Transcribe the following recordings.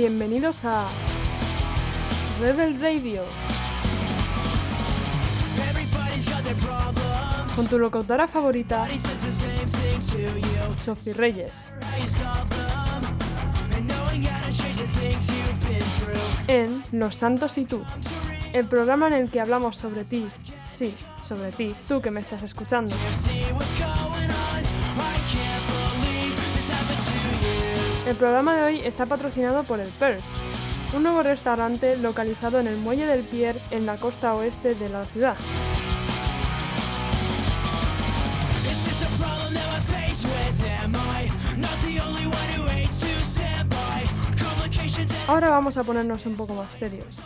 Bienvenidos a Rebel Radio. Con tu locutora favorita, Sophie Reyes. En Los Santos y tú, el programa en el que hablamos sobre ti, sí, sobre ti, tú que me estás escuchando. El programa de hoy está patrocinado por el Pers, un nuevo restaurante localizado en el Muelle del Pier en la costa oeste de la ciudad. Ahora vamos a ponernos un poco más serios.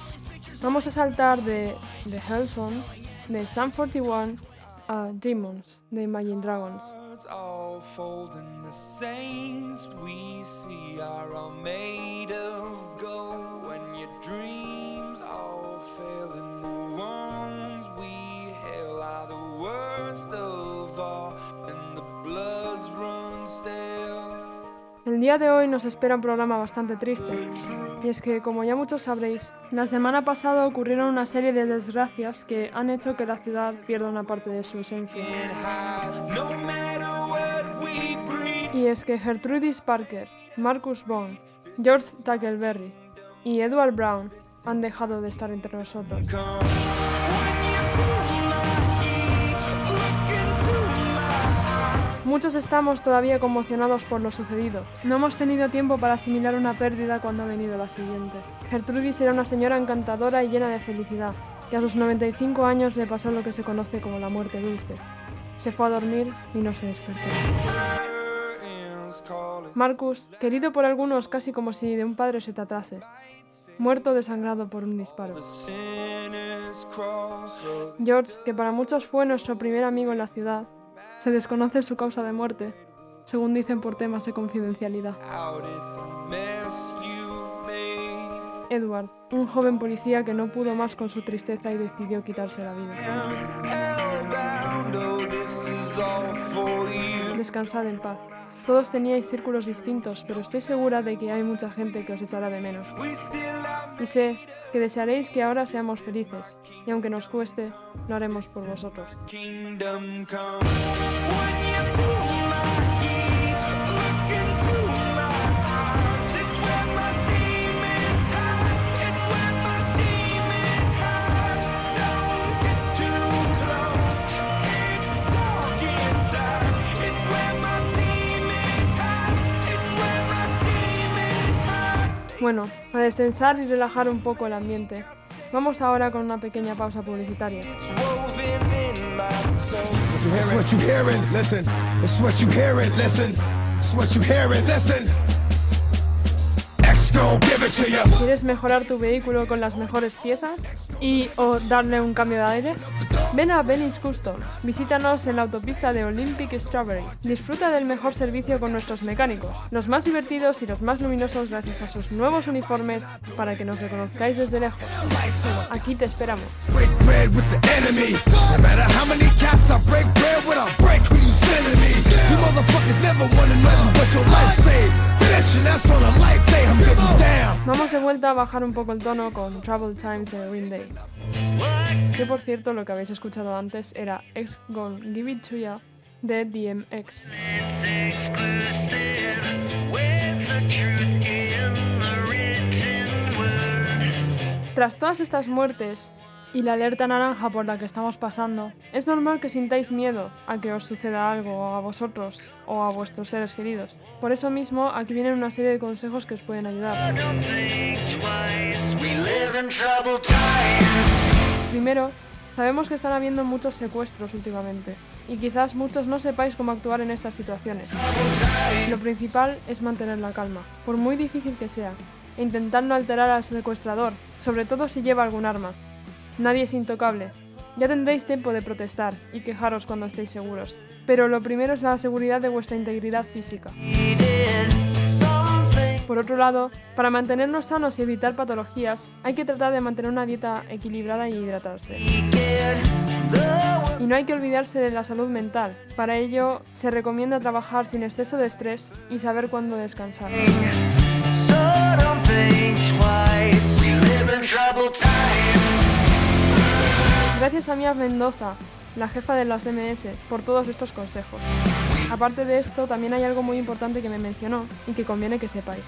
Vamos a saltar de The Hellsong, de Sun 41, a Demons, de Imagine Dragons. el día de hoy nos espera un programa bastante triste, y es que, como ya muchos sabréis, la semana pasada ocurrieron una serie de desgracias que han hecho que la ciudad pierda una parte de su esencia. Y es que Gertrudis Parker, Marcus Bond, George Tackleberry y Edward Brown han dejado de estar entre nosotros. Muchos estamos todavía conmocionados por lo sucedido. No hemos tenido tiempo para asimilar una pérdida cuando ha venido la siguiente. Gertrudis era una señora encantadora y llena de felicidad, que a sus 95 años le pasó lo que se conoce como la muerte dulce. Se fue a dormir y no se despertó. Marcus, querido por algunos casi como si de un padre se tratase, muerto desangrado por un disparo. George, que para muchos fue nuestro primer amigo en la ciudad, se desconoce su causa de muerte, según dicen por temas de confidencialidad. Edward, un joven policía que no pudo más con su tristeza y decidió quitarse la vida. Descansad en paz. Todos teníais círculos distintos, pero estoy segura de que hay mucha gente que os echará de menos. Y sé que desearéis que ahora seamos felices, y aunque nos cueste, lo haremos por vosotros. Bueno, a descensar y relajar un poco el ambiente. Vamos ahora con una pequeña pausa publicitaria. ¿Quieres mejorar tu vehículo con las mejores piezas y o darle un cambio de aires? Ven a Benny's Custom. Visítanos en la autopista de Olympic Strawberry. Disfruta del mejor servicio con nuestros mecánicos, los más divertidos y los más luminosos gracias a sus nuevos uniformes para que nos reconozcáis desde lejos. Aquí te esperamos. Vamos de vuelta a bajar un poco el tono con Trouble Times de Green Day. Que por cierto, lo que habéis escuchado antes era Ex Gone Give It To Ya de DMX. Tras todas estas muertes, y la alerta naranja por la que estamos pasando, es normal que sintáis miedo a que os suceda algo a vosotros o a vuestros seres queridos. Por eso mismo, aquí vienen una serie de consejos que os pueden ayudar. Primero, sabemos que están habiendo muchos secuestros últimamente, y quizás muchos no sepáis cómo actuar en estas situaciones. Lo principal es mantener la calma, por muy difícil que sea, e intentar no alterar al secuestrador, sobre todo si lleva algún arma, Nadie es intocable. Ya tendréis tiempo de protestar y quejaros cuando estéis seguros. Pero lo primero es la seguridad de vuestra integridad física. Por otro lado, para mantenernos sanos y evitar patologías, hay que tratar de mantener una dieta equilibrada y hidratarse. Y no hay que olvidarse de la salud mental. Para ello, se recomienda trabajar sin exceso de estrés y saber cuándo descansar. Gracias a Mía Mendoza, la jefa de las MS, por todos estos consejos. Aparte de esto, también hay algo muy importante que me mencionó y que conviene que sepáis.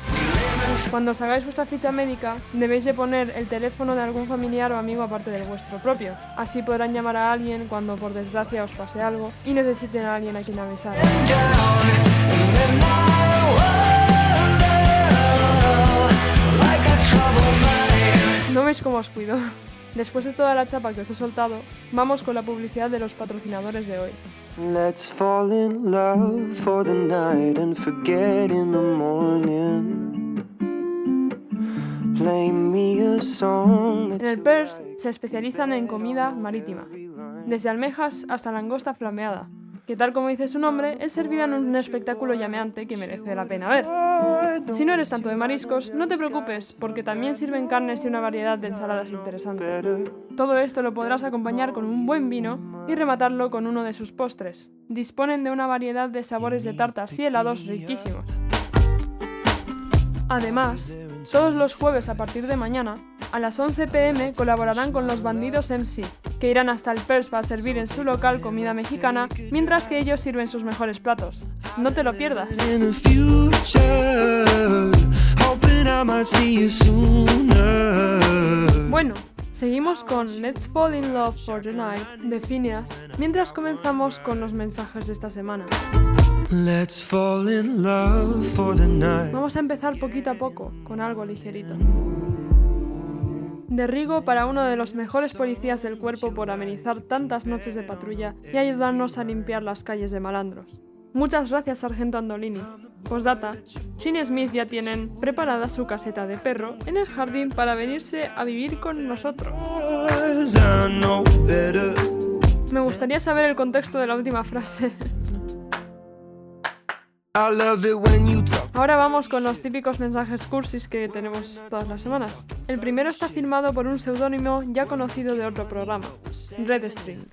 Cuando os hagáis vuestra ficha médica, debéis de poner el teléfono de algún familiar o amigo aparte del vuestro propio. Así podrán llamar a alguien cuando por desgracia os pase algo y necesiten a alguien a quien avisar. ¿No veis cómo os cuido? Después de toda la chapa que os he soltado, vamos con la publicidad de los patrocinadores de hoy. Let's fall in love for the night and forget in the morning. Play me a song en el PERS se especializan en comida marítima, desde almejas hasta langosta flameada, que tal como dice su nombre, es servida en un espectáculo llameante que merece la pena ver. Si no eres tanto de mariscos, no te preocupes, porque también sirven carnes y una variedad de ensaladas interesantes. Todo esto lo podrás acompañar con un buen vino y rematarlo con uno de sus postres. Disponen de una variedad de sabores de tartas y helados riquísimos. Además, todos los jueves a partir de mañana, a las 11 pm colaborarán con los bandidos MC, que irán hasta el PERS para servir en su local comida mexicana, mientras que ellos sirven sus mejores platos. No te lo pierdas. Bueno, seguimos con Let's Fall in Love for the Night de Phineas, mientras comenzamos con los mensajes de esta semana. Let's fall in love for the night. Vamos a empezar poquito a poco, con algo ligerito. De Rigo para uno de los mejores policías del cuerpo por amenizar tantas noches de patrulla y ayudarnos a limpiar las calles de malandros. Muchas gracias, Sargento Andolini. Postdata, Shin Smith ya tienen preparada su caseta de perro en el jardín para venirse a vivir con nosotros. Me gustaría saber el contexto de la última frase. Ahora vamos con los típicos mensajes cursis que tenemos todas las semanas. El primero está firmado por un seudónimo ya conocido de otro programa, Redstream.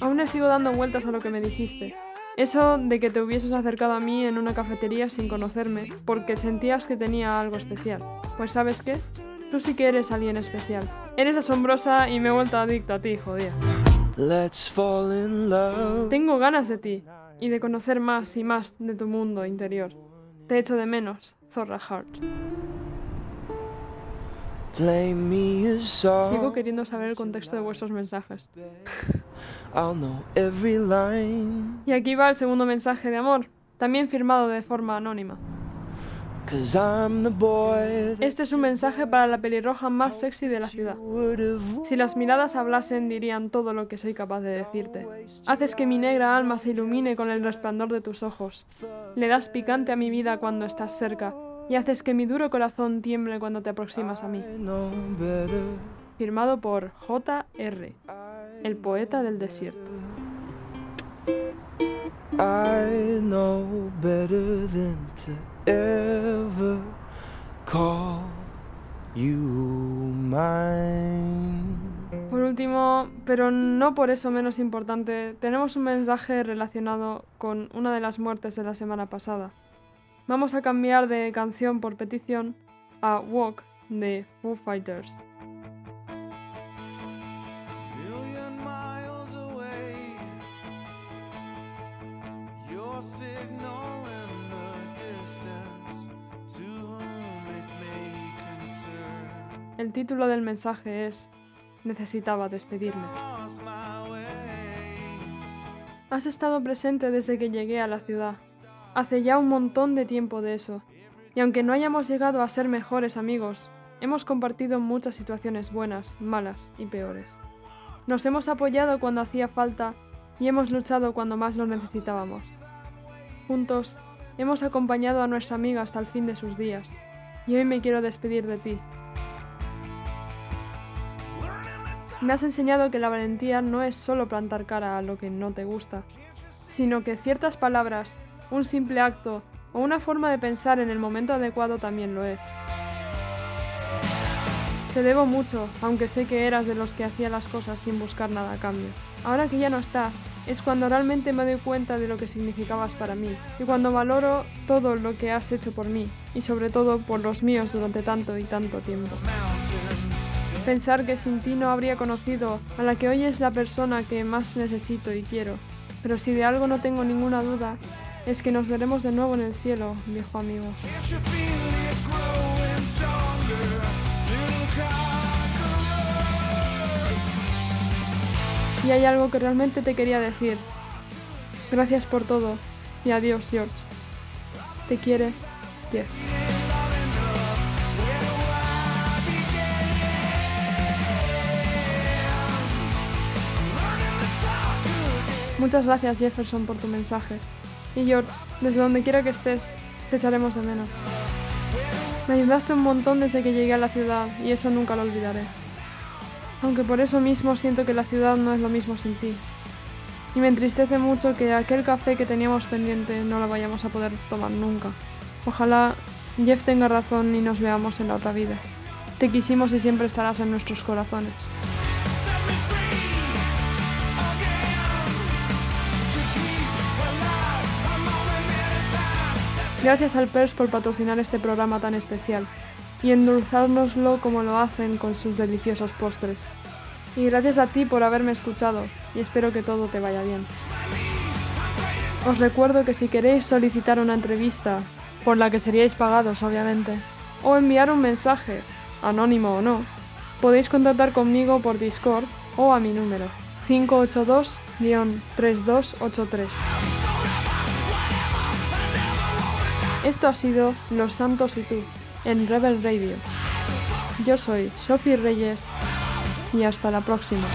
Aún le sigo dando vueltas a lo que me dijiste. Eso de que te hubieses acercado a mí en una cafetería sin conocerme, porque sentías que tenía algo especial. Pues sabes qué? Tú sí que eres alguien especial. Eres asombrosa y me he vuelto adicto a ti, Tengo ganas de ti y de conocer más y más de tu mundo interior. Te echo de menos, Zorra Heart. Sigo queriendo saber el contexto de vuestros mensajes. y aquí va el segundo mensaje de amor, también firmado de forma anónima. Este es un mensaje para la pelirroja más sexy de la ciudad. Si las miradas hablasen dirían todo lo que soy capaz de decirte. Haces que mi negra alma se ilumine con el resplandor de tus ojos. Le das picante a mi vida cuando estás cerca y haces que mi duro corazón tiemble cuando te aproximas a mí. Firmado por J.R., el poeta del desierto. Pero no por eso menos importante, tenemos un mensaje relacionado con una de las muertes de la semana pasada. Vamos a cambiar de canción por petición a Walk de Foo Fighters. El título del mensaje es Necesitaba despedirme. Has estado presente desde que llegué a la ciudad. Hace ya un montón de tiempo de eso. Y aunque no hayamos llegado a ser mejores amigos, hemos compartido muchas situaciones buenas, malas y peores. Nos hemos apoyado cuando hacía falta y hemos luchado cuando más lo necesitábamos. Juntos, hemos acompañado a nuestra amiga hasta el fin de sus días. Y hoy me quiero despedir de ti, Me has enseñado que la valentía no es solo plantar cara a lo que no te gusta, sino que ciertas palabras, un simple acto o una forma de pensar en el momento adecuado también lo es. Te debo mucho, aunque sé que eras de los que hacía las cosas sin buscar nada a cambio. Ahora que ya no estás, es cuando realmente me doy cuenta de lo que significabas para mí y cuando valoro todo lo que has hecho por mí y sobre todo por los míos durante tanto y tanto tiempo. Pensar que sin ti no habría conocido a la que hoy es la persona que más necesito y quiero. Pero si de algo no tengo ninguna duda, es que nos veremos de nuevo en el cielo, viejo amigo. Y hay algo que realmente te quería decir. Gracias por todo y adiós, George. Te quiere, Jeff. Muchas gracias Jefferson por tu mensaje. Y George, desde donde quiera que estés, te echaremos de menos. Me ayudaste un montón desde que llegué a la ciudad y eso nunca lo olvidaré aunque por eso mismo siento que la ciudad no es lo mismo sin ti. Y me entristece mucho que aquel café que teníamos pendiente no lo vayamos a poder tomar nunca. Ojalá Jeff tenga razón y nos veamos en la otra vida. Te quisimos y siempre estarás en nuestros corazones. Gracias al PERS por patrocinar este programa tan especial y endulzárnoslo como lo hacen con sus deliciosos postres. Y gracias a ti por haberme escuchado y espero que todo te vaya bien. Os recuerdo que si queréis solicitar una entrevista, por la que seríais pagados obviamente, o enviar un mensaje, anónimo o no, podéis contactar conmigo por Discord o a mi número 582-3283. Esto ha sido Los Santos y tú en Rebel Radio. Yo soy Sophie Reyes y hasta la próxima.